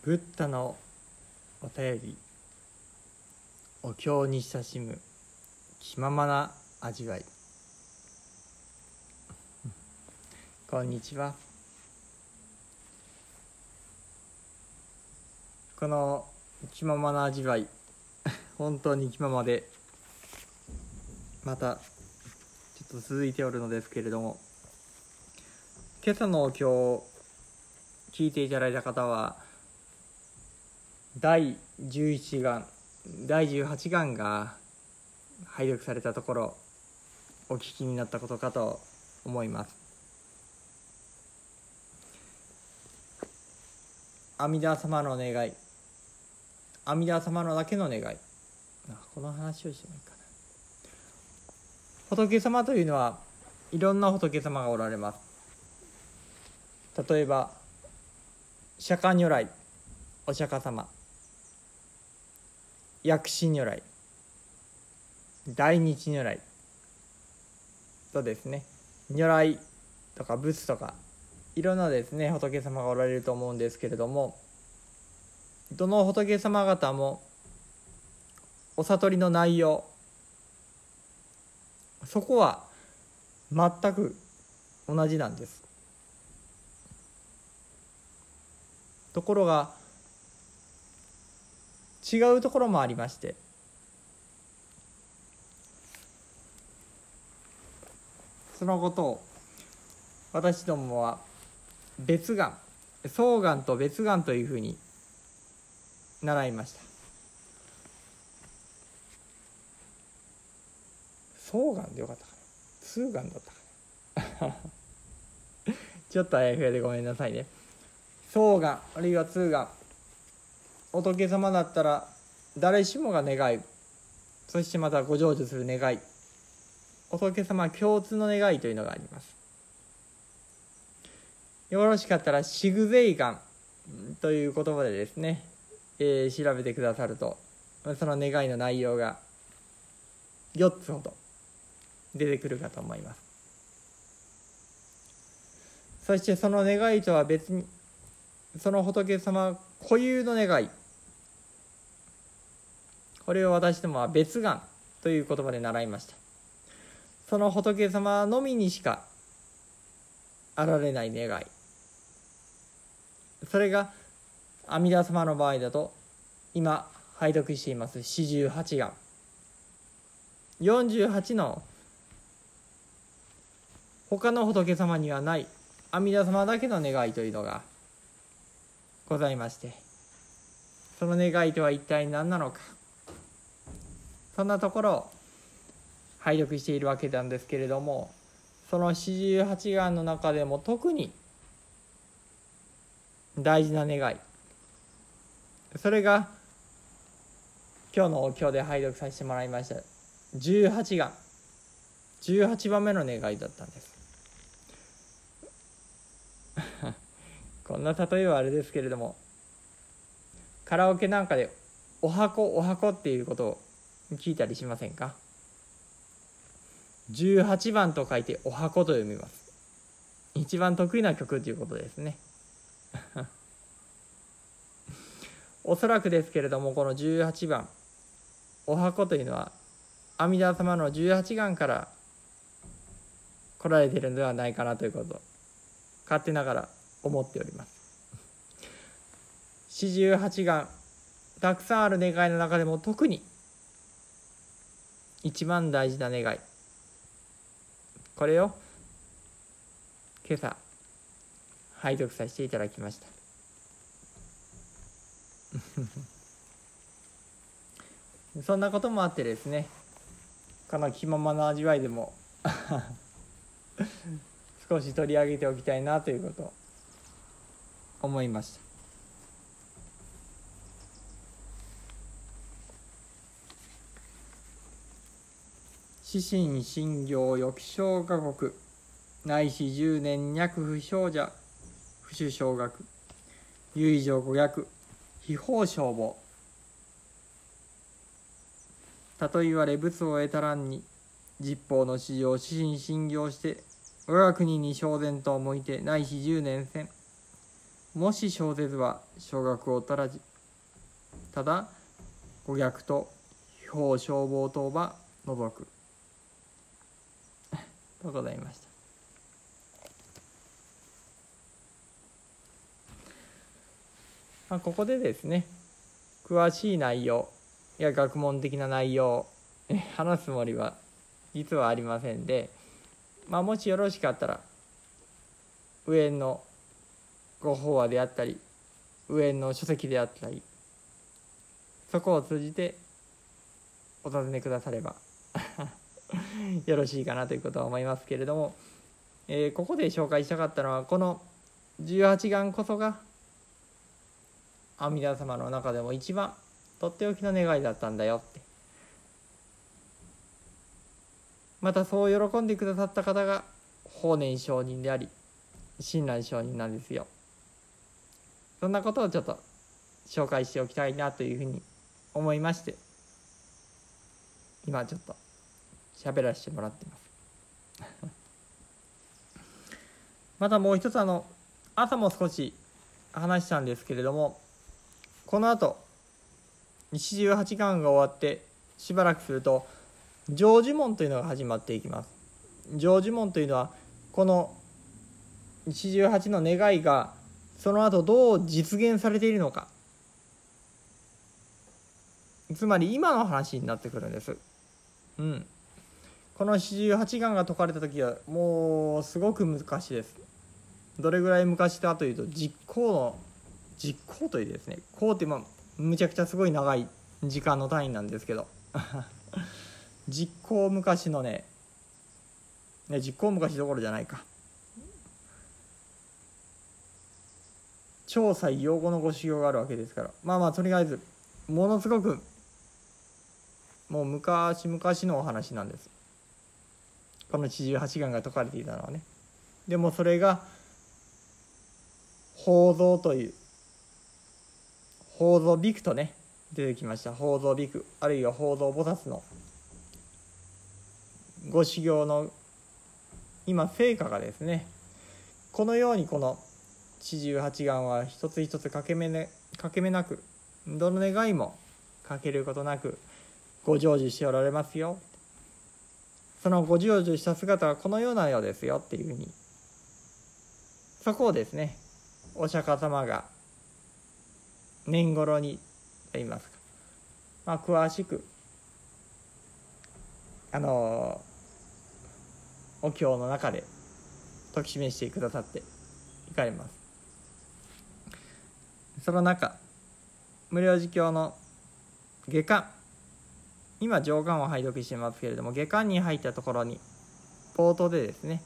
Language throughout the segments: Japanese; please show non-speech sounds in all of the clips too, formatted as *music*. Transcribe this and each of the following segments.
ブッダのお便りお経に親しむ気ままな味わい。こんにちは。この気ままな味わい本当に気ままでまたちょっと続いておるのですけれども今朝のお経を聞いていただいた方は第11巻第18巻が拝読されたところお聞きになったことかと思います。阿弥陀様の願い。阿弥陀様のだけの願い。この話をしてもいいかな。仏様というのはいろんな仏様がおられます。例えば釈迦如来お釈迦様。薬師如来。大日如来。とですね。如来とか仏とかいろんなですね仏様がおられると思うんですけれどもどの仏様方もお悟りの内容そこは全く同じなんです。ところが違うところもありまして。そのことを私どもは別願双願と別願というふうに習いました。双願でよかったかな？通願だったかな？*laughs* ちょっとあやふやでごめんなさいね。双願あるいは通願。仏様だったら誰しもが願いそしてまたご成就する願い仏様共通の願いというのがあります。よろしかったらシグゼイガンという言葉でですね、えー、調べてくださるとその願いの内容が4つほど出てくるかと思います。そしてその願いとは別にその仏様固有の願いこれを私どもは別願という言葉で習いました。その仏様のみにしかあられない願い。それが阿弥陀様の場合だと今拝読しています四十八願。48の他の仏様にはない阿弥陀様だけの願いというのがございましてその願いとは一体何なのか。そんなところを拝読しているわけなんですけれどもその四十八願の中でも特に大事な願い。それが今日のお経で拝読させてもらいました十八願。18番目の願いだったんです。*laughs* こんな例えはあれですけれどもカラオケなんかで「おはこおはこ」っていうことを聞いたりしませんか？18番と書いて「おはこ」と読みます。一番得意な曲ということですね。*laughs* おそらくですけれどもこの18番「おはこ」というのは阿弥陀様の18願から来られてるのではないかなということ。勝手ながら思っております。四十八願。たくさんある願いの中でも特に一番大事な願い。これを今朝拝読させていただきました。*laughs* そんなこともあってですねこの気ままな味わいでも *laughs* 少し取り上げておきたいなということを思いました。死神信行予期小画国内視十年脈不祥者。不主小学。唯上五役秘宝消防。たと言われ仏を得たらんに。実法の史上死神信行して我が国に正然と向いて内視十年戦もし小絶は小学をたらじただ五逆と表消防等は除く。とございました。まあ、ここでですね詳しい内容や学問的な内容 *laughs* 話すつもりは実はありませんで、まあ、もしよろしかったら上のご法話であったり上の書籍であったりそこを通じてお尋ねくだされば。*laughs* よろしいかなということは思いますけれども、えー、ここで紹介したかったのはこの18願こそが阿弥陀様の中でも一番とっておきの願いだったんだよって。またそう喜んでくださった方が法然上人であり親鸞上人なんですよ。そんなことをちょっと紹介しておきたいなというふうに思いまして今ちょっと喋らせてもらってます。*laughs* またもう一つあの朝も少し話したんですけれどもこの後四十八巻が終わってしばらくすると成就門というのが始まっていきます。成就門というのはこの四十八の願いがその後どう実現されているのか。つまり今の話になってくるんです。うん。この四十八願が解かれた時はもうすごく昔です。どれぐらい昔かというと実行の実行というですね。こうってまあむちゃくちゃすごい長い時間の単位なんですけど。*laughs* 実行昔のねね実行昔どころじゃないか。調査用語のご修行があるわけですから。まあまあとりあえずものすごくもう昔々のお話なんです。この四十八願が説かれていたのはね。でもそれが法蔵という法蔵ビクとね出てきました。法蔵ビクあるいは法蔵菩薩のご修行の今成果がですねこのようにこの四十八願は一つ一つ欠け目,、ね、欠け目なくどの願いも欠けることなくご成就しておられますよ。そのご成就した姿はこのようなようですよっていうふうに。そこをですねお釈迦様が年頃にといいますか、まあ、詳しくあのお経の中で解き示してくださっていかれます。その中無料寺教の下巻今上巻を拝読してますけれども下巻に入ったところに冒頭でですね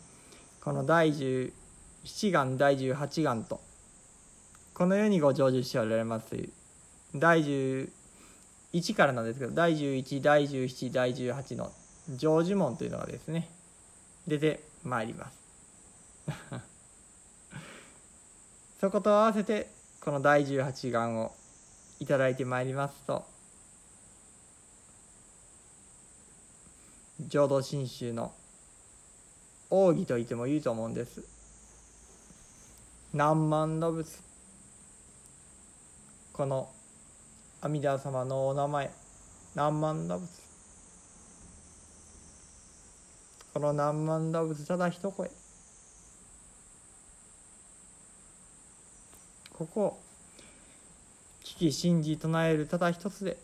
この第17願第18願とこのようにご成就しておられます。第11からなんですけど第11第17第18の成就門というのがですね出てまいります。*laughs* そこと合わせてこの第18願をいただいてまいりますと浄土真宗の奥義と言ってもいいと思うんです。何万の仏。この阿弥陀様のお名前。何万の仏。この何万の仏ただ一声。ここを聞き信じ唱えるただ一つで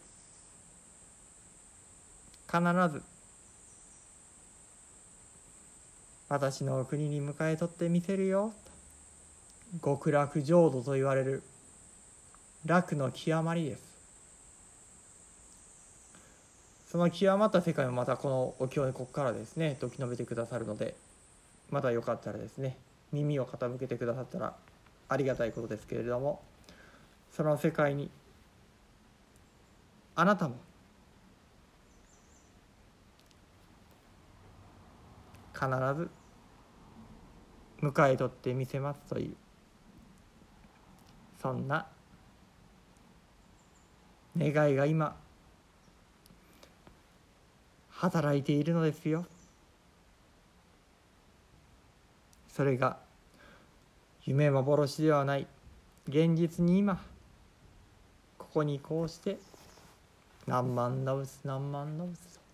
必ず私の国に迎え取ってみせるよ。極楽浄土と言われる。楽の極まりです。その極まった世界をまたこのお経でここからですね説き述べてくださるのでまたよかったらですね耳を傾けてくださったらありがたいことですけれどもその世界にあなたも必ず迎え取ってみせますという。そんな願いが今働いているのですよ。それが夢幻ではない。現実に今ここにこうして何万ラブス何万ラブス。と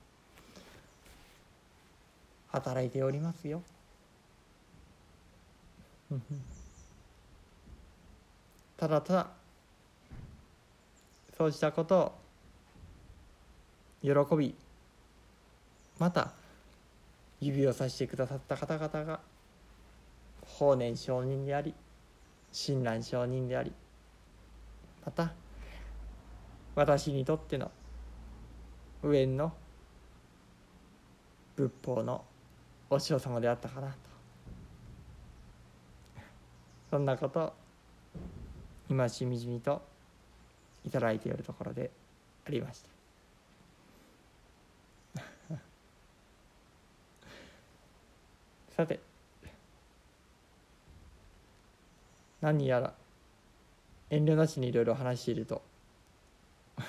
働いておりますよ。*laughs* ただただそうしたことを喜びまた指をさしてくださった方々が法然上人であり親鸞上人でありまた私にとっての上の仏法のお師匠様であったかなと。そんなこと今しみじみといただいているところでありました。*laughs* さて何やら遠慮なしにいろいろ話していると。*laughs*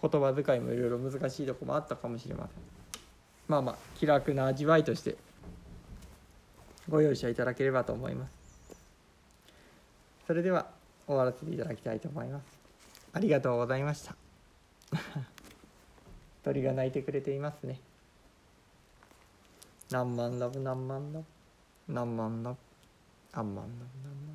言葉遣いもいろいろ難しいとこもあったかもしれません。まあまあ気楽な味わいとしてご容赦いただければと思います。それでは終わらせていただきたいと思います。ありがとうございました。*laughs* 鳥が鳴いてくれていますね。何万ラブ何万ラブ何万ラブ何万ラブ何万ラブ。